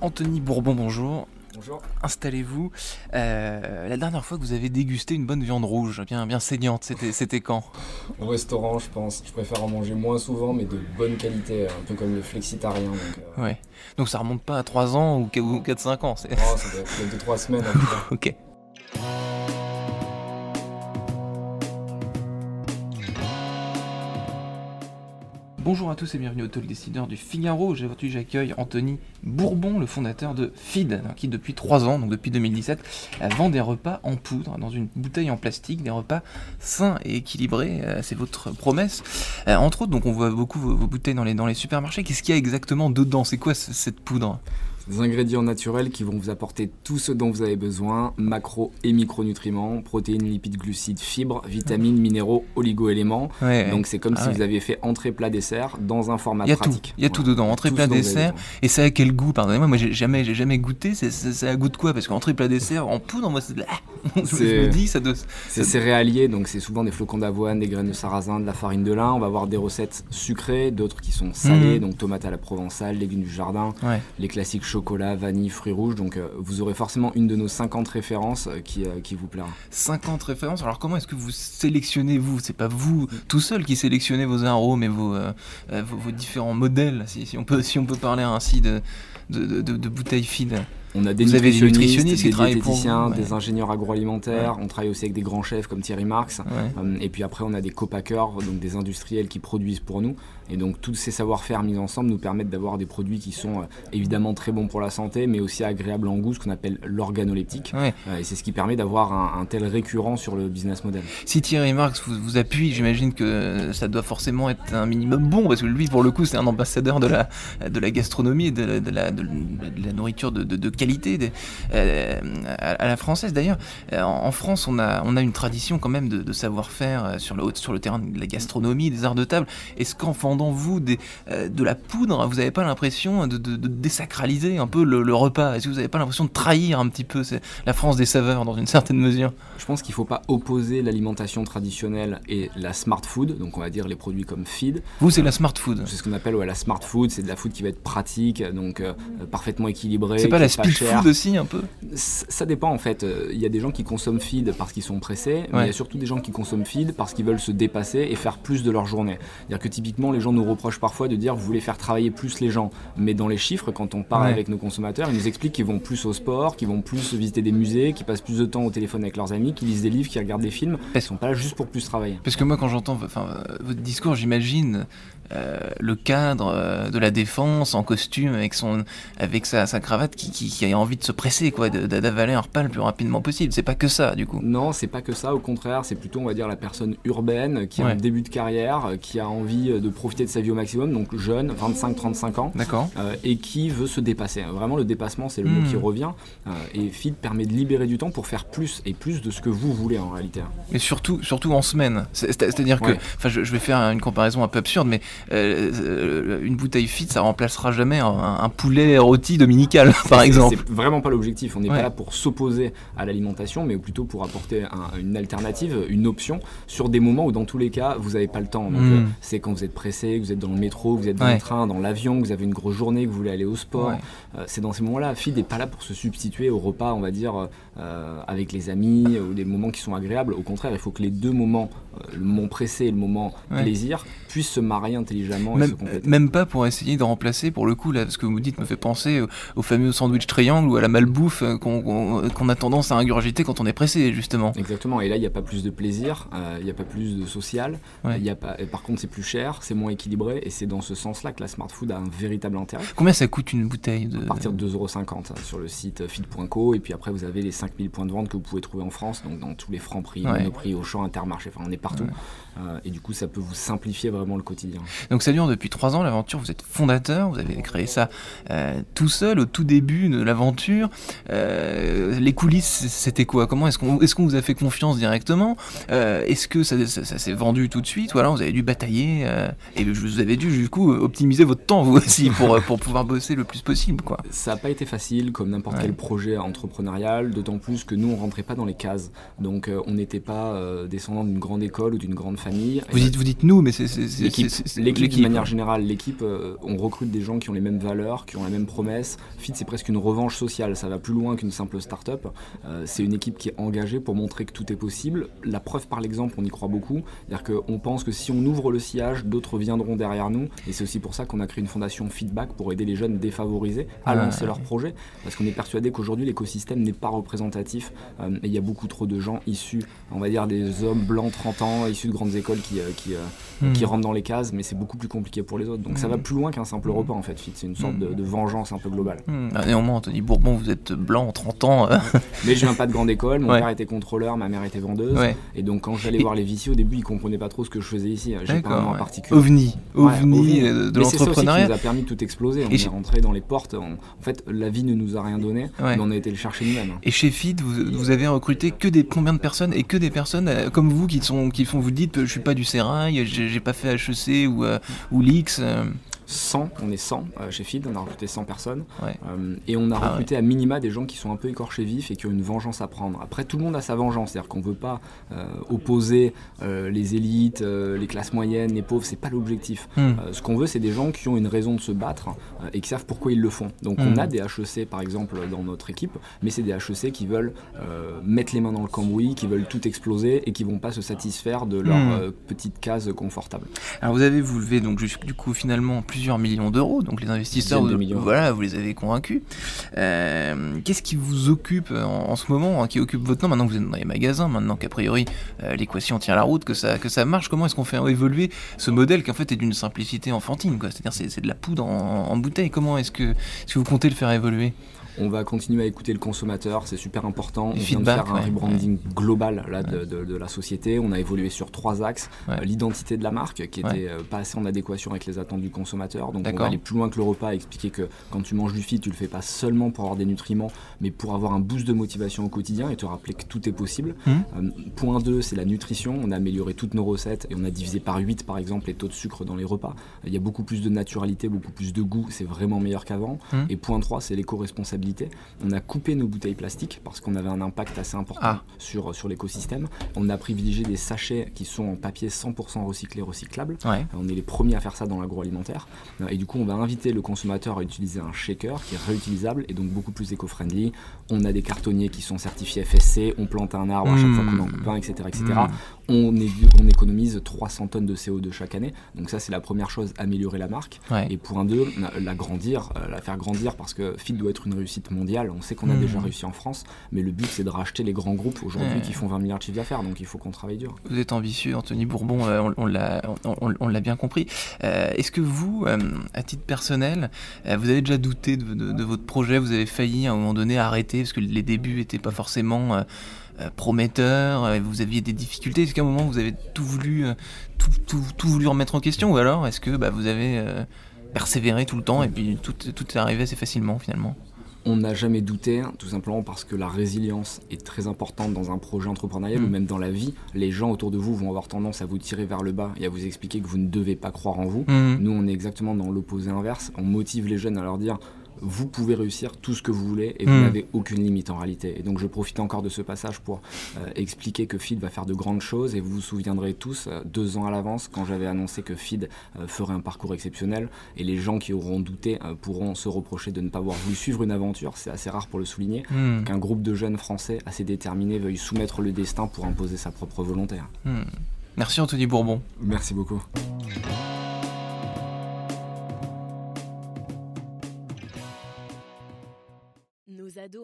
Anthony Bourbon, bonjour. Bonjour. Installez-vous. Euh, la dernière fois que vous avez dégusté une bonne viande rouge, bien, bien saignante, c'était, quand? Au restaurant, je pense. Je préfère en manger moins souvent, mais de bonne qualité, un peu comme le flexitarien. Donc, euh, Ouais. Donc ça remonte pas à 3 ans ou 4-5 ans. c'est- oh, ça doit être peut-être 2-3 semaines. en ok. Bonjour à tous et bienvenue au Talk Décideur du Figaro. Aujourd'hui, j'accueille Anthony Bourbon, le fondateur de Feed, qui depuis 3 ans, donc depuis 2017, euh, vend des repas en poudre dans une bouteille en plastique, des repas sains et équilibrés. euh, C'est votre promesse. Euh, Entre autres, on voit beaucoup vos, bouteilles dans les, supermarchés. Qu'est-ce qu'il y a exactement dedans? C'est quoi ce- cette poudre? Des ingrédients naturels qui vont vous apporter tout ce dont vous avez besoin macro et micronutriments, protéines, lipides, glucides, fibres, vitamines, minéraux, oligo-éléments. Ouais. Donc c'est comme Ah si ouais. vous aviez fait entrée plat dessert dans un format Il y a tout, il y a tout dedans, entrée, Tout plat, dessert. Et ça a quel goût Pardonnez-moi, moi j'ai jamais, goûté. Ça a goût de quoi? Parce qu'entrée plat dessert en poudre, moi c'est je me C'est- dis ça doit. C'est céréalier, donc c'est souvent des flocons d'avoine, des graines de sarrasin, de la farine de lin. On va avoir des recettes sucrées, d'autres qui sont salées, Mhm. donc tomates à la provençale, légumes du jardin, Ouais. les classiques chocolat, vanille, fruits rouges. Donc euh, vous aurez forcément une de nos 50 références euh, qui, euh, qui vous plaira. 50 références. Alors comment est-ce que vous sélectionnez vous? C'est pas vous tout seul qui sélectionnez vos arômes et vos, vos, différents modèles, si, on peut, si on peut parler ainsi de, de, de, de- bouteilles feed. On a des Vous avez des nutritionnistes, qui des travaillent pour vous, des ingénieurs agroalimentaires. On travaille aussi avec des grands chefs comme Thierry Marx. Euh, Et puis après, on a des copackers, donc des industriels qui produisent pour nous. Et donc, tous ces savoir-faire mis ensemble nous permettent d'avoir des produits qui sont euh, évidemment très bons pour la santé, mais aussi agréables en goût, ce qu'on appelle l'organoleptique. Euh, Et c'est ce qui permet d'avoir un, un tel récurrent sur le business model. Si Thierry Marx vous, vous appuie, j'imagine que ça doit forcément être un minimum bon, parce que lui, pour le coup, c'est un ambassadeur de la, de la gastronomie et de, la- de la, de, la nourriture de, de- de qualité euh, à, à la française. D'ailleurs, euh, en, en France, on a, on a une tradition quand même de, de savoir-faire euh, sur le, sur le terrain de la gastronomie, des arts de table. Est-ce qu'en vendant vous des, euh, de la poudre, vous n'avez pas l'impression de, désacraliser un peu le, le repas? Est-ce que vous n'avez pas l'impression de trahir un petit peu la France des saveurs dans une certaine mesure? Je pense qu'il ne faut pas opposer l'alimentation traditionnelle et la smart food, donc on va dire les produits comme feed. Vous, c'est la smart food. C'est ce qu'on appelle ouais, la smart food, c'est de la food qui va être pratique, donc euh, parfaitement équilibrée. C'est pas la est food aussi un peu Ça dépend en fait. Euh, Il y a des gens qui consomment feed parce qu'ils sont pressés, mais Ouais. il y a surtout des gens qui consomment feed parce qu'ils veulent se dépasser et faire plus de leur journée. C'est-à-dire que typiquement, les gens nous reprochent parfois de dire vous voulez faire travailler plus les gens, mais dans les chiffres, quand on parle Ouais. avec nos consommateurs, ils nous expliquent qu'ils vont plus au sport, qu'ils vont plus visiter des musées, qu'ils passent plus de temps au téléphone avec leurs amis, qu'ils lisent des livres, qu'ils regardent des films. Ils sont pas là juste pour plus travailler. Parce que moi, quand j'entends votre discours, j'imagine euh, le cadre euh, de la défense en costume avec, son, avec sa, sa cravate qui, qui, qui a envie de se presser, quoi, d'avaler un repas le plus rapidement possible. C'est pas que ça, du coup. Non, c'est pas que ça, au contraire, c'est plutôt, on va dire, la personne urbaine qui a un début de carrière, euh, qui a envie de profiter de sa vie au maximum, donc jeune, 25-35 ans, D'accord euh, et qui veut se dépasser. Vraiment, le dépassement, c'est le mot Hmm. qui revient, euh, et Feed permet de libérer du temps pour faire plus, et plus de ce que vous voulez en réalité. Mais surtout, surtout en semaine. C'est- c'est- C'est-à-dire que, enfin, je, je vais faire une comparaison un peu absurde, mais euh, euh, une bouteille fit, ça remplacera jamais un, un poulet rôti dominical, par exemple. C'est vraiment pas l'objectif, on n'est Ouais. pas là pour s'opposer à l'alimentation, mais plutôt pour apporter un- une alternative, une option, sur des moments où dans tous les cas, vous n'avez pas le temps. Hmm. euh, c'est quand vous êtes pressé, que vous êtes dans le métro, que vous êtes dans Ouais. le train, dans l'avion, que vous avez une grosse journée, que vous voulez aller au sport. Ouais. Euh, c'est dans ces moments-là. Feed n'est pas là pour se substituer au repas, on va dire, euh, avec les amis ou des moments qui sont agréables. Au contraire, il faut que les deux moments, le moment pressé et le moment Ouais. plaisir, puissent se marier intelligemment et se Même, compléter. même pas pour essayer de remplacer, pour le coup, là, ce que vous dites me fait penser au, au fameux sandwich triangle ou à la malbouffe euh, qu'on a tendance à ingurgiter quand on est pressé, justement. Exactement, et là, il n'y a pas plus de plaisir, euh, il n'y a pas plus de social, il y a pas, par contre, c'est plus cher, c'est moins équilibré, et c'est dans ce sens-là que la smart food a un véritable intérêt. Combien ça coûte une bouteille de... À partir de 2,50€ hein, sur le site feed.co, et puis après, vous avez les 5000 points de vente que vous pouvez trouver en France, donc dans tous les francs prix, Monoprix, Auchan, Intermarché, enfin, on est partout. Euh, et du coup, ça peut vous simplifier vraiment le quotidien. Donc ça dure depuis trois ans l'aventure. Vous êtes fondateur, vous avez créé ça euh, tout seul au tout début de l'aventure. Euh, les coulisses, c'était quoi? Comment est-ce qu'on est qu'on vous a fait confiance directement? Est-ce que ça, s'est vendu tout de suite? Ou alors vous avez dû batailler et vous avez dû du coup optimiser votre temps vous aussi pour, pour pouvoir bosser le plus possible quoi. Ça n'a pas été facile comme n'importe quel projet entrepreneurial, d'autant plus que nous on rentrait pas dans les cases. Donc on n'était pas descendant d'une grande école ou d'une grande vous dites, vous dites nous, mais c'est l'équipe. de manière générale, l'équipe, euh, on recrute des gens qui ont les mêmes valeurs, qui ont la même promesse. Fit, c'est presque une revanche sociale. Ça va plus loin qu'une simple start-up. Euh, c'est une équipe qui est engagée pour montrer que tout est possible. La preuve par l'exemple, on y croit beaucoup. C'est-à-dire qu'on pense que si on ouvre le sillage, d'autres viendront derrière nous. Et c'est aussi pour ça qu'on a créé une fondation Feedback pour aider les jeunes défavorisés à lancer leur projet. Parce qu'on est persuadé qu'aujourd'hui, l'écosystème n'est pas représentatif. Euh, et il y a beaucoup trop de gens issus, on va dire, des hommes blancs 30 ans, issus de grandes écoles qui, euh, qui, euh, qui hmm. rentrent dans les cases, mais c'est beaucoup plus compliqué pour les autres. Donc ça va hmm. plus loin qu'un simple repas en fait. C'est une sorte de, hmm. vengeance un peu globale. Ah, néanmoins, Anthony Bourbon, vous êtes blanc, 30 ans. Euh. mais je viens pas de grande école. Mon père était contrôleur, ma mère était vendeuse. Et donc quand j'allais voir les viciers au début, ils comprenaient pas trop ce que je faisais ici. J'ai pas un particulier. OVNI, OVNI, de l'entrepreneuriat. Ça nous a permis de tout exploser. On est rentré dans les portes. En fait, la vie ne nous a rien donné, mais on a été le chercher nous-mêmes. Et chez FID, vous, vous, avez recruté que des combien de personnes et que des personnes comme vous qui sont qui font vous dites je suis pas du sérail, j'ai pas fait HEC ou, euh, ou l'X. 100, on est 100 euh, chez Feed, on a recruté 100 personnes. Euh, et on a ah recruté à minima des gens qui sont un peu écorchés vifs et qui ont une vengeance à prendre. Après, tout le monde a sa vengeance, c'est-à-dire qu'on ne veut pas euh, opposer les élites, les classes moyennes, les pauvres, c'est pas l'objectif. Hmm. ce qu'on veut, c'est des gens qui ont une raison de se battre et qui savent pourquoi ils le font. Donc on hmm. a des HEC par exemple dans notre équipe, mais c'est des HEC qui veulent mettre les mains dans le cambouis, qui veulent tout exploser et qui vont pas se satisfaire de leur hmm. petite case confortable. Alors vous avez vous levé donc du coup finalement plusieurs millions d'euros, donc les investisseurs, vous, voilà, vous les avez convaincus. Euh, qu'est-ce qui vous occupe en, ce moment, hein, qui occupe votre temps maintenant que vous êtes dans les magasins, maintenant qu'a priori euh, l'équation tient la route, que ça, que ça marche? Comment est-ce qu'on fait évoluer ce modèle qui en fait est d'une simplicité enfantine, C'est-à-dire c'est, de la poudre en, bouteille. Comment est-ce que, est-ce que vous comptez le faire évoluer? On va continuer à écouter le consommateur, c'est super important. On vient de faire un rebranding global là, de, la société. On a évolué sur trois axes. Euh, l'identité de la marque, qui était euh, pas assez en adéquation avec les attentes du consommateur. Donc on va aller plus loin que le repas, expliquer que quand tu manges du fit, tu le fais pas seulement pour avoir des nutriments, mais pour avoir un boost de motivation au quotidien et te rappeler que tout est possible. Mmh. Euh, point 2, c'est la nutrition. On a amélioré toutes nos recettes et on a divisé par 8 par exemple les taux de sucre dans les repas. Il y a beaucoup plus de naturalité, beaucoup plus de goût, c'est vraiment meilleur qu'avant. Mmh. Et point 3, c'est l'éco-responsabilité on a coupé nos bouteilles plastiques parce qu'on avait un impact assez important ah. sur, sur l'écosystème. On a privilégié des sachets qui sont en papier 100% recyclé, recyclable. On est les premiers à faire ça dans l'agroalimentaire. Et du coup, on va inviter le consommateur à utiliser un shaker qui est réutilisable et donc beaucoup plus éco-friendly. On a des cartonniers qui sont certifiés FSC. On plante un arbre à chaque fois qu'on en coupe un, etc. etc. Mmh. On, on, économise 300 tonnes de CO2 chaque année. Donc ça, c'est la première chose, améliorer la marque. Et point 2, la grandir, euh, la faire grandir parce que Fit doit être une réussite mondiale. On sait qu'on a déjà hmm. réussi en France, mais le but c'est de racheter les grands groupes aujourd'hui qui font 20 milliards de chiffre d'affaires, donc il faut qu'on travaille dur. Vous êtes ambitieux, Anthony Bourbon, euh, on, on l'a bien compris. Euh, est-ce que vous, euh, à titre personnel, vous avez déjà douté de, votre projet Vous avez failli à un moment donné arrêter parce que les débuts n'étaient pas forcément prometteurs, vous aviez des difficultés Est-ce qu'à un moment vous avez tout voulu, tout, voulu remettre en question Ou alors est-ce que bah, vous avez persévéré tout le temps et puis tout, tout est arrivé assez facilement finalement? On n'a jamais douté, tout simplement parce que la résilience est très importante dans un projet entrepreneurial ou mm. même dans la vie. Les gens autour de vous vont avoir tendance à vous tirer vers le bas et à vous expliquer que vous ne devez pas croire en vous. Mm. Nous, on est exactement dans l'opposé inverse. On motive les jeunes à leur dire vous pouvez réussir tout ce que vous voulez et vous hmm. n'avez aucune limite en réalité. Et donc je profite encore de ce passage pour euh, expliquer que FID va faire de grandes choses et vous vous souviendrez tous, euh, deux ans à l'avance, quand j'avais annoncé que FID euh, ferait un parcours exceptionnel et les gens qui auront douté pourront se reprocher de ne pas avoir voulu suivre une aventure, c'est assez rare pour le souligner, hmm. qu'un groupe de jeunes français assez déterminés veuille soumettre le destin pour imposer sa propre volonté. Hmm. Merci Anthony Bourbon. Merci beaucoup. Ados